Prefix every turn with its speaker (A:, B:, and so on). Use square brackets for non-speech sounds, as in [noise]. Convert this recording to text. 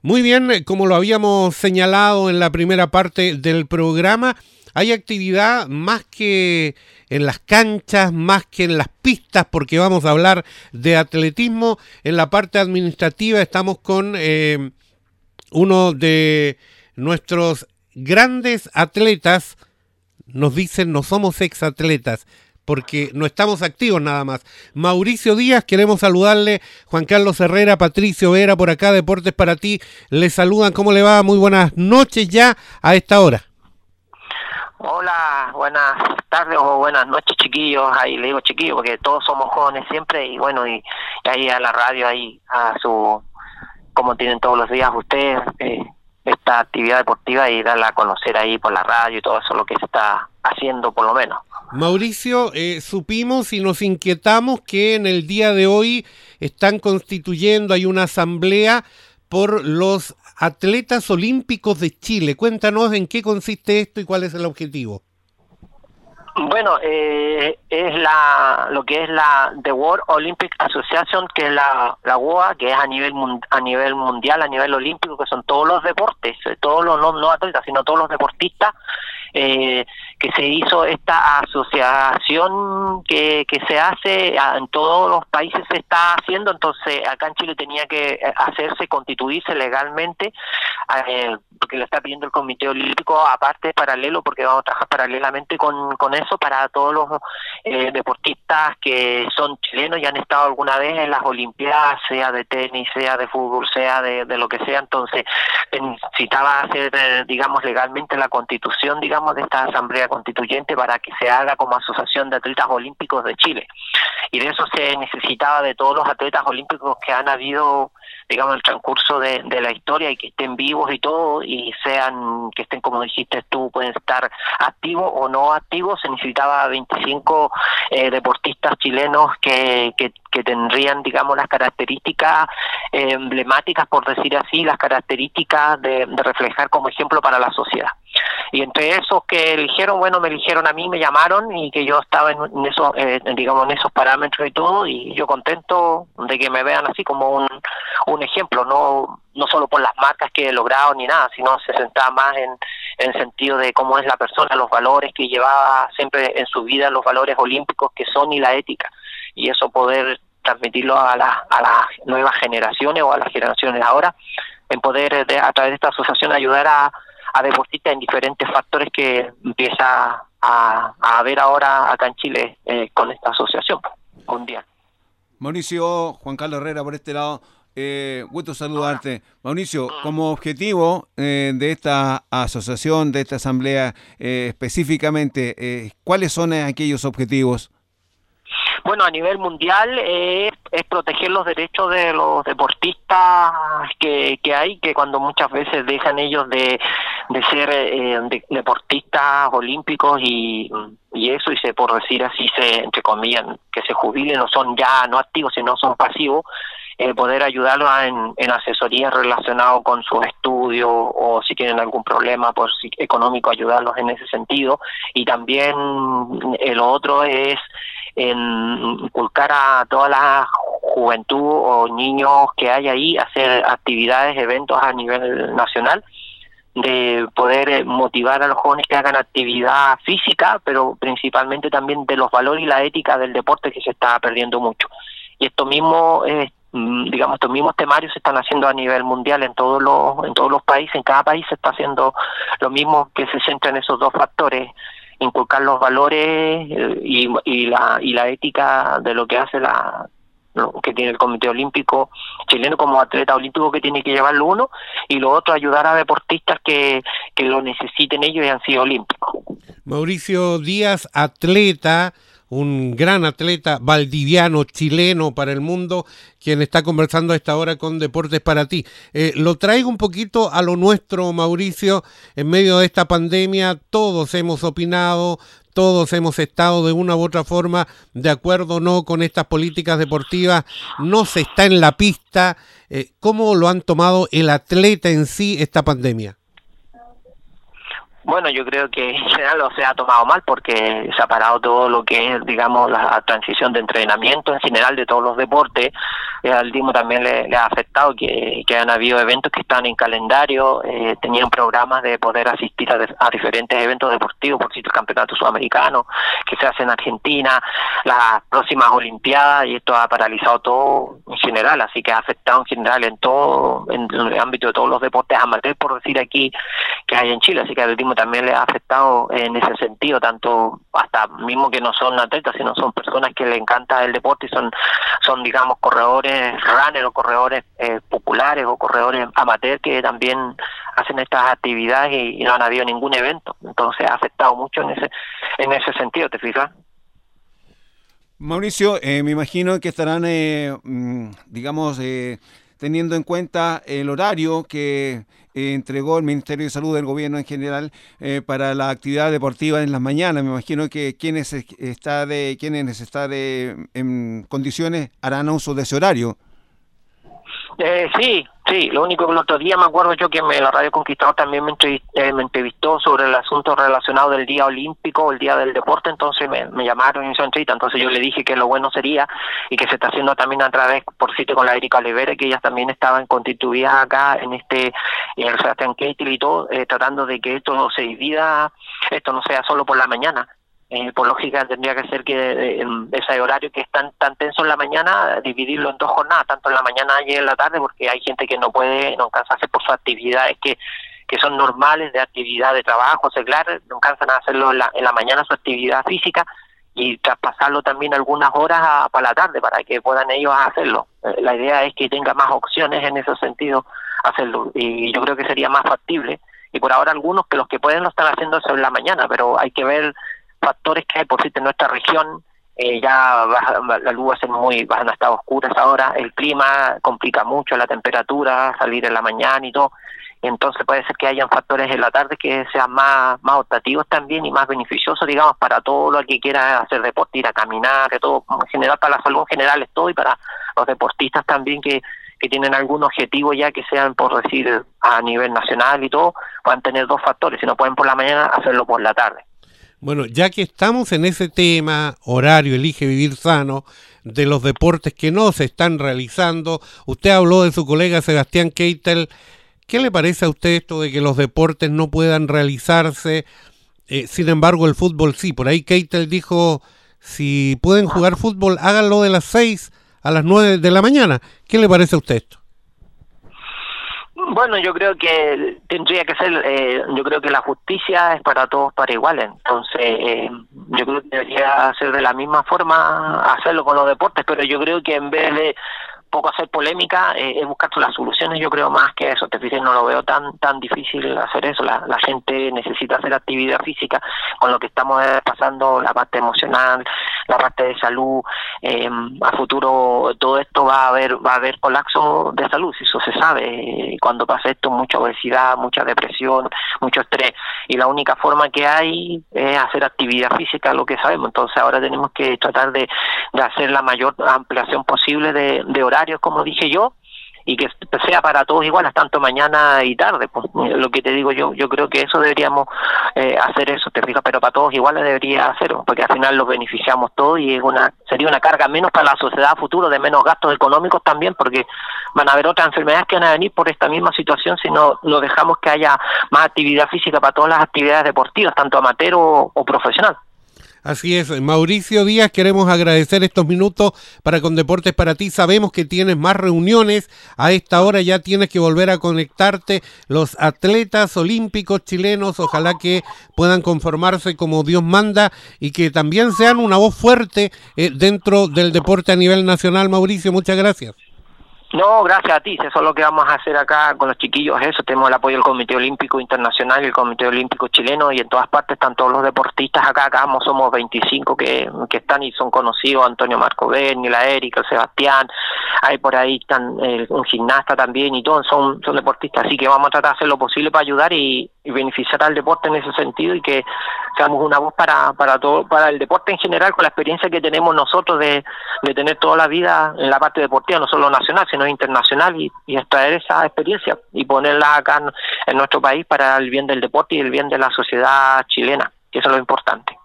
A: Muy bien, eh, como lo habíamos señalado en la primera parte del programa, hay actividad más que en las canchas, más que en las pistas, porque vamos a hablar de atletismo. En la parte administrativa estamos con eh, uno de nuestros grandes atletas. Nos dicen, no somos ex atletas, porque no estamos activos nada más. Mauricio Díaz, queremos saludarle. Juan Carlos Herrera, Patricio Vera, por acá, Deportes para ti. Le saludan, ¿cómo le va? Muy buenas noches ya a esta hora.
B: Hola, buenas tardes o buenas noches, chiquillos. Ahí le digo chiquillos porque todos somos jóvenes siempre y bueno, y, ahí a la radio, ahí a su, como tienen todos los días ustedes, eh, esta actividad deportiva y darla a conocer ahí por la radio y todo eso, lo que se está haciendo por lo menos.
A: Mauricio, eh, supimos y nos inquietamos que en el día de hoy están constituyendo, hay una asamblea por los atletas olímpicos de Chile. Cuéntanos en qué consiste esto y cuál es el objetivo.
B: Bueno, eh, es la lo que es la The World Olympic Association, que es la, la UOA, que es a nivel a nivel mundial, a nivel olímpico, que son todos los deportes, eh, todos los no, no atletas, sino todos los deportistas eh, que se hizo esta asociación que, que se hace en todos los países se está haciendo entonces acá en Chile tenía que eh, hacerse constituirse legalmente eh, porque lo está pidiendo el Comité Olímpico aparte paralelo porque vamos a trabajar paralelamente con, con eso para todos los eh, deportistas que son chilenos y han estado alguna vez en las Olimpiadas sea de tenis sea de fútbol sea de, de lo que sea. Entonces necesitaba hacer digamos legalmente la constitución digamos de esta Asamblea Constituyente para que se haga como Asociación de Atletas Olímpicos de Chile. Y de eso se necesitaba de todos los atletas olímpicos que han habido, digamos, el transcurso de, la historia y que estén vivos y todo, y sean, que estén, como dijiste tú, pueden estar activos o no activos. Se necesitaba 25 eh, deportistas chilenos que, que, tendrían, digamos, las características eh, emblemáticas, por decir así, las características de reflejar como ejemplo para la sociedad. Y entre esos que eligieron, bueno, me eligieron a mí, me llamaron y que yo estaba en, esos, eh, digamos, en esos parámetros y todo, y yo contento de que me vean así como un, un ejemplo, no no solo por las marcas que he logrado ni nada, sino se centraba más en, en sentido de cómo es la persona, los valores que llevaba siempre en su vida, los valores olímpicos que son y la ética, y eso poder transmitirlo a, la, a las nuevas generaciones o a las generaciones ahora, en poder a través de esta asociación ayudar a a deportistas en diferentes factores que empieza a, a haber ahora acá en Chile eh, con esta asociación mundial.
A: Mauricio, Juan Carlos Herrera por este lado. Eh, gusto saludarte. Mauricio, como objetivo eh, de esta asociación, de esta asamblea eh, específicamente, eh, ¿cuáles son aquellos objetivos?
B: Bueno, a nivel mundial es, proteger los derechos de los deportistas que, que hay, que cuando muchas veces dejan ellos de, de ser eh, deportistas olímpicos y, y eso, y se por decir así, se entre comillas, que se jubilen, no son ya no activos, sino son pasivos, eh, poder ayudarlos en, en asesoría relacionado con sus estudios o si tienen algún problema por económico, ayudarlos en ese sentido. Y también el otro es en inculcar a toda la juventud o niños que hay ahí hacer actividades, eventos a nivel nacional de poder eh, motivar a los jóvenes que hagan actividad física, pero principalmente también de los valores y la ética del deporte que se está perdiendo mucho. Y esto mismo, mm, digamos, estos mismos temarios se están haciendo a nivel mundial en todos los en todos los países, en cada país se está haciendo lo mismo que se centra en esos dos factores inculcar los valores eh, y, y, la, y la ética de lo que hace la que tiene el Comité Olímpico chileno como atleta olímpico que tiene que llevarlo uno y lo otro ayudar a deportistas que, que lo necesiten ellos y han sido olímpicos.
A: Mauricio Díaz, atleta, un gran atleta valdiviano chileno para el mundo, quien está conversando a esta hora con Deportes para ti. Eh, lo traigo un poquito a lo nuestro, Mauricio, en medio de esta pandemia, todos hemos opinado, todos hemos estado de una u otra forma de acuerdo o no con estas políticas deportivas, no se está en la pista. Eh, ¿Cómo lo han tomado el atleta en sí esta pandemia?
B: Bueno, yo creo que [laughs] en general se ha tomado mal porque se ha parado todo lo que es, digamos, la transición de entrenamiento en general de todos los deportes. Al DIMO también le, ha afectado que, que, han habido eventos que están en calendario, eh, tenían programas de poder asistir a, diferentes eventos deportivos, por ejemplo, el Campeonato Sudamericano que se hace en Argentina, las próximas Olimpiadas, y esto ha paralizado todo en general, así que ha afectado en general en todo, en el ámbito de todos los deportes amateur, por decir aquí, que hay en Chile, así que al DIMO también le ha afectado en ese sentido, tanto hasta mismo que no son atletas, sino son personas que le encanta el deporte y son, son digamos, corredores runner o corredores eh, populares o corredores amateur que también hacen estas actividades y, no han habido ningún evento. Entonces ha afectado mucho en ese, en ese sentido, ¿te fijas?
C: Mauricio, eh, me imagino que estarán, eh, mm, digamos, teniendo en cuenta el horario que entregó el Ministerio de Salud del gobierno en general eh, para la actividad deportiva en las mañanas. Me imagino que quienes está de quienes están en condiciones harán uso de ese horario.
B: Eh, sí, sí, lo único que el otro día me acuerdo yo que me, la Radio Conquistador también me entrevistó, sobre el asunto relacionado del Día Olímpico, el Día del Deporte, entonces me, llamaron y hizo entrevista, entonces yo le dije que lo bueno sería y que se está haciendo también a través, por sitio con la Erika Olivera, que ellas también estaban constituidas acá en este, en el Sebastián Keitel y todo, eh, tratando de que esto no se divida, esto no sea solo por la mañana, eh, por lógica tendría que ser que eh, ese horario que es tan, tan tenso en la mañana, dividirlo en dos jornadas, tanto en la mañana y en la tarde, porque hay gente que no puede, no cansa hacer por sus actividades que, que son normales de actividad de trabajo, seglar, no cansan a hacerlo en la, en la mañana su actividad física y traspasarlo también algunas horas a, para la tarde para que puedan ellos hacerlo. Eh, la idea es que tenga más opciones en ese sentido hacerlo y yo creo que sería más factible y por ahora algunos que los que pueden lo están haciendo en la mañana, pero hay que ver factores que hay por cierto en nuestra región eh, ya la luz va a ser muy van a estar oscuras ahora el clima complica mucho la temperatura salir en la mañana y todo. Entonces puede ser que hayan factores en la tarde que sean más más optativos también y más beneficiosos digamos para todo lo que quiera hacer deporte ir a caminar que todo en general para la salud en general es todo y para los deportistas también que que tienen algún objetivo ya que sean por decir a nivel nacional y todo puedan tener dos factores si no pueden por la mañana hacerlo por la tarde
A: bueno, ya que estamos en ese tema, horario, elige vivir sano, de los deportes que no se están realizando, usted habló de su colega Sebastián Keitel. ¿Qué le parece a usted esto de que los deportes no puedan realizarse? Eh, sin embargo, el fútbol sí. Por ahí Keitel dijo, si pueden jugar fútbol, háganlo de las 6 a las 9 de la mañana. ¿Qué le parece a usted esto?
B: Bueno, yo creo que tendría que ser, eh, yo creo que la justicia es para todos para iguales, entonces eh, yo creo que debería ser de la misma forma hacerlo con los deportes, pero yo creo que en vez de poco hacer polémica, eh, es buscar las soluciones, yo creo más que eso, te fijas, no lo veo tan tan difícil hacer eso, la, gente necesita hacer actividad física, con lo que estamos pasando, la parte emocional, la parte de salud, eh, a futuro todo esto va a haber va a haber colapso de salud, si eso se sabe, cuando pasa esto mucha obesidad, mucha depresión, mucho estrés, y la única forma que hay es hacer actividad física, lo que sabemos, entonces ahora tenemos que tratar de, de hacer la mayor ampliación posible de, de como dije yo, y que sea para todos iguales, tanto mañana y tarde. Pues lo que te digo yo, yo creo que eso deberíamos eh, hacer eso, te fijas, pero para todos iguales debería hacerlo, porque al final los beneficiamos todos y es una sería una carga menos para la sociedad futuro, de menos gastos económicos también, porque van a haber otras enfermedades que van a venir por esta misma situación si no, no dejamos que haya más actividad física para todas las actividades deportivas, tanto amateur o profesional.
A: Así es, Mauricio Díaz, queremos agradecer estos minutos para con Deportes para ti. Sabemos que tienes más reuniones, a esta hora ya tienes que volver a conectarte. Los atletas olímpicos chilenos, ojalá que puedan conformarse como Dios manda y que también sean una voz fuerte eh, dentro del deporte a nivel nacional. Mauricio, muchas gracias.
B: No, gracias a ti. Eso es lo que vamos a hacer acá con los chiquillos. Eso tenemos el apoyo del Comité Olímpico Internacional y el Comité Olímpico Chileno y en todas partes están todos los deportistas acá. Acá somos 25 que, que están y son conocidos: Antonio Marco Berni, la Erika, el Sebastián, hay por ahí están, eh, un gimnasta también y todos son, son deportistas, así que vamos a tratar de hacer lo posible para ayudar y, beneficiar al deporte en ese sentido y que seamos una voz para, para todo, para el deporte en general con la experiencia que tenemos nosotros de, de tener toda la vida en la parte deportiva, no solo nacional, sino internacional y, y extraer esa experiencia y ponerla acá en nuestro país para el bien del deporte y el bien de la sociedad chilena, que eso es lo importante.